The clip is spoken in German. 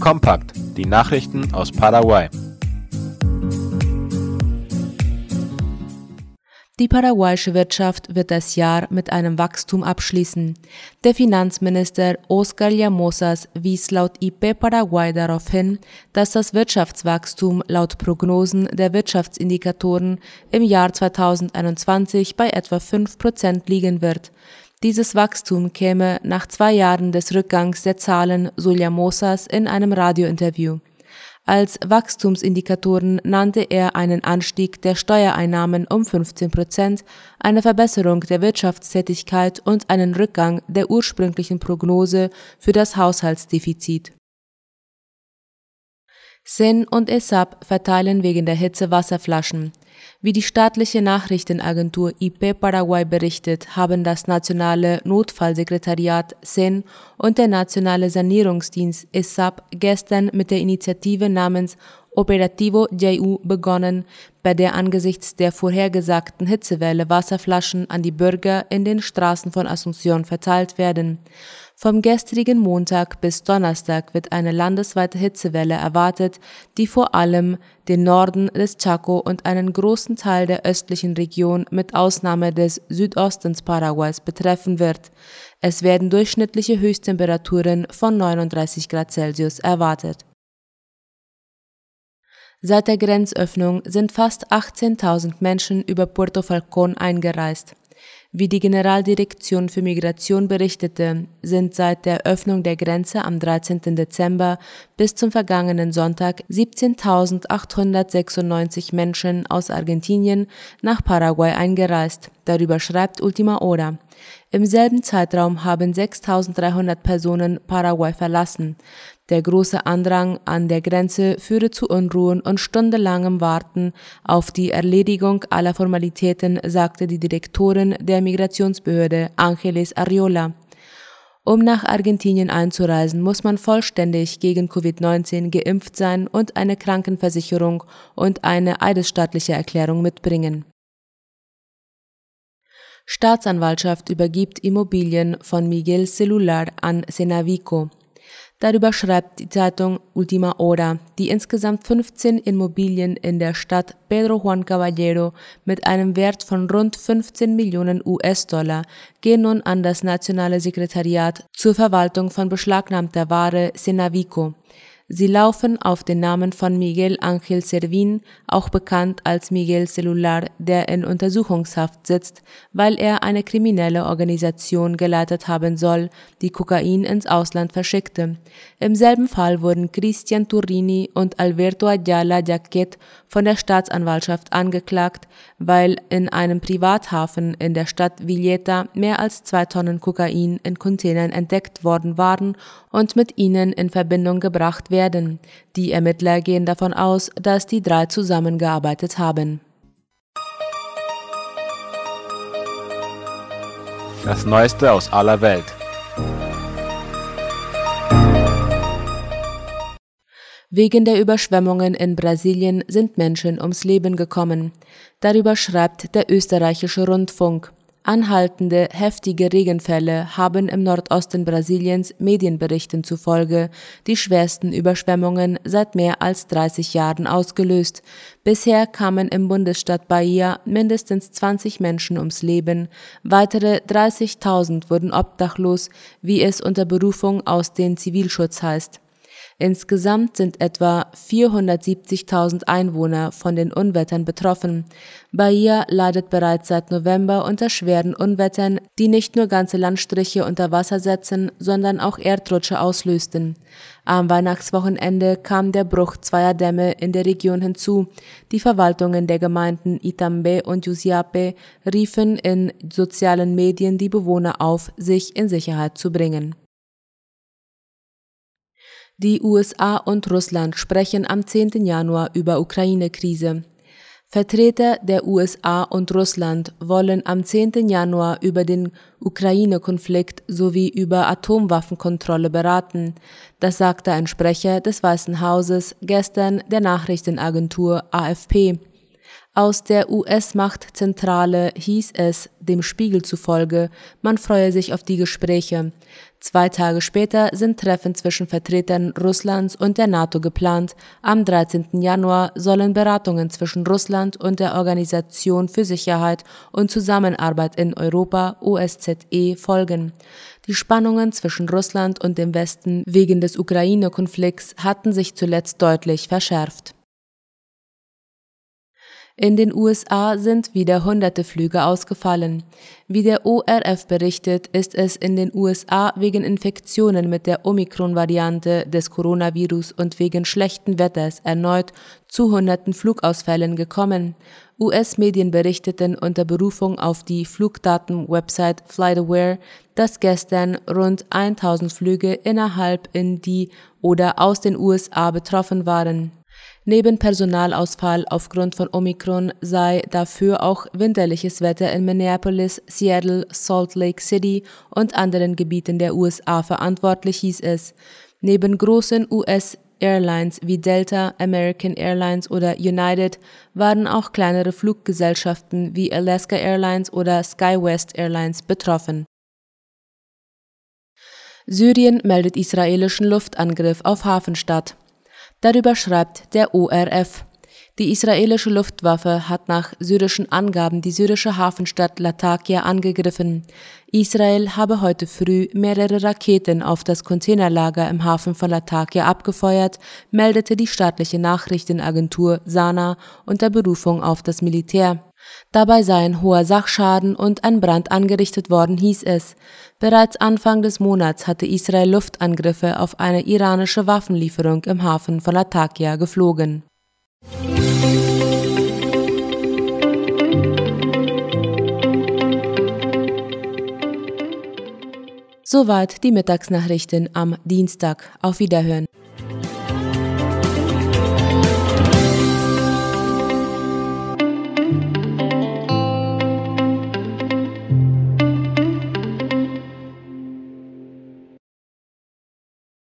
Kompakt, die Nachrichten aus Paraguay. Die paraguayische Wirtschaft wird das Jahr mit einem Wachstum abschließen. Der Finanzminister Oscar Llamosas wies laut IP Paraguay darauf hin, dass das Wirtschaftswachstum laut Prognosen der Wirtschaftsindikatoren im Jahr 2021 bei etwa 5 Prozent liegen wird. Dieses Wachstum käme nach zwei Jahren des Rückgangs der Zahlen, so Llamosas in einem Radiointerview. Als Wachstumsindikatoren nannte er einen Anstieg der Steuereinnahmen um 15 Prozent, eine Verbesserung der Wirtschaftstätigkeit und einen Rückgang der ursprünglichen Prognose für das Haushaltsdefizit. Sen und ESAP verteilen wegen der Hitze Wasserflaschen. Wie die staatliche Nachrichtenagentur IP Paraguay berichtet, haben das nationale Notfallsekretariat SEN und der nationale Sanierungsdienst ESAP gestern mit der Initiative namens Operativo JU begonnen, bei der angesichts der vorhergesagten Hitzewelle Wasserflaschen an die Bürger in den Straßen von Asunción verteilt werden. Vom gestrigen Montag bis Donnerstag wird eine landesweite Hitzewelle erwartet, die vor allem den Norden des Chaco und einen großen Teil der östlichen Region mit Ausnahme des Südostens Paraguays betreffen wird. Es werden durchschnittliche Höchsttemperaturen von 39 Grad Celsius erwartet. Seit der Grenzöffnung sind fast 18.000 Menschen über Puerto Falcón eingereist. Wie die Generaldirektion für Migration berichtete, sind seit der Öffnung der Grenze am 13. Dezember bis zum vergangenen Sonntag 17.896 Menschen aus Argentinien nach Paraguay eingereist. Darüber schreibt Ultima Hora. Im selben Zeitraum haben 6.300 Personen Paraguay verlassen. Der große Andrang an der Grenze führe zu Unruhen und stundenlangem Warten auf die Erledigung aller Formalitäten, sagte die Direktorin der Migrationsbehörde Angeles Ariola. Um nach Argentinien einzureisen, muss man vollständig gegen Covid-19 geimpft sein und eine Krankenversicherung und eine eidesstattliche Erklärung mitbringen. Staatsanwaltschaft übergibt Immobilien von Miguel Celular an Senavico. Darüber schreibt die Zeitung Ultima Hora, die insgesamt 15 Immobilien in der Stadt Pedro Juan Caballero mit einem Wert von rund 15 Millionen US-Dollar gehen nun an das Nationale Sekretariat zur Verwaltung von beschlagnahmter Ware Senavico. Sie laufen auf den Namen von Miguel Ángel Servin, auch bekannt als Miguel Celular, der in Untersuchungshaft sitzt, weil er eine kriminelle Organisation geleitet haben soll, die Kokain ins Ausland verschickte. Im selben Fall wurden Christian Turini und Alberto Ayala Jaquet von der Staatsanwaltschaft angeklagt, weil in einem Privathafen in der Stadt Villeta mehr als zwei Tonnen Kokain in Containern entdeckt worden waren und mit ihnen in Verbindung gebracht werden. Die Ermittler gehen davon aus, dass die drei zusammengearbeitet haben. Das Neueste aus aller Welt. Wegen der Überschwemmungen in Brasilien sind Menschen ums Leben gekommen. Darüber schreibt der österreichische Rundfunk. Anhaltende, heftige Regenfälle haben im Nordosten Brasiliens Medienberichten zufolge die schwersten Überschwemmungen seit mehr als 30 Jahren ausgelöst. Bisher kamen im Bundesstaat Bahia mindestens 20 Menschen ums Leben, weitere 30.000 wurden obdachlos, wie es unter Berufung aus den Zivilschutz heißt. Insgesamt sind etwa 470.000 Einwohner von den Unwettern betroffen. Bahia leidet bereits seit November unter schweren Unwettern, die nicht nur ganze Landstriche unter Wasser setzen, sondern auch Erdrutsche auslösten. Am Weihnachtswochenende kam der Bruch zweier Dämme in der Region hinzu. Die Verwaltungen der Gemeinden Itambe und Jusiape riefen in sozialen Medien die Bewohner auf, sich in Sicherheit zu bringen. Die USA und Russland sprechen am 10. Januar über Ukraine-Krise. Vertreter der USA und Russland wollen am 10. Januar über den Ukraine-Konflikt sowie über Atomwaffenkontrolle beraten. Das sagte ein Sprecher des Weißen Hauses gestern der Nachrichtenagentur AFP. Aus der US-Machtzentrale hieß es, dem Spiegel zufolge, man freue sich auf die Gespräche. Zwei Tage später sind Treffen zwischen Vertretern Russlands und der NATO geplant. Am 13. Januar sollen Beratungen zwischen Russland und der Organisation für Sicherheit und Zusammenarbeit in Europa OSZE folgen. Die Spannungen zwischen Russland und dem Westen wegen des Ukraine-Konflikts hatten sich zuletzt deutlich verschärft. In den USA sind wieder hunderte Flüge ausgefallen. Wie der ORF berichtet, ist es in den USA wegen Infektionen mit der Omikron-Variante des Coronavirus und wegen schlechten Wetters erneut zu hunderten Flugausfällen gekommen. US-Medien berichteten unter Berufung auf die Flugdaten-Website FlightAware, dass gestern rund 1000 Flüge innerhalb in die oder aus den USA betroffen waren. Neben Personalausfall aufgrund von Omikron sei dafür auch winterliches Wetter in Minneapolis, Seattle, Salt Lake City und anderen Gebieten der USA verantwortlich, hieß es. Neben großen US Airlines wie Delta, American Airlines oder United waren auch kleinere Fluggesellschaften wie Alaska Airlines oder SkyWest Airlines betroffen. Syrien meldet israelischen Luftangriff auf Hafenstadt. Darüber schreibt der ORF. Die israelische Luftwaffe hat nach syrischen Angaben die syrische Hafenstadt Latakia angegriffen. Israel habe heute früh mehrere Raketen auf das Containerlager im Hafen von Latakia abgefeuert, meldete die staatliche Nachrichtenagentur Sana unter Berufung auf das Militär. Dabei sei ein hoher Sachschaden und ein Brand angerichtet worden, hieß es. Bereits Anfang des Monats hatte Israel Luftangriffe auf eine iranische Waffenlieferung im Hafen von Latakia geflogen. Soweit die Mittagsnachrichten am Dienstag. Auf Wiederhören.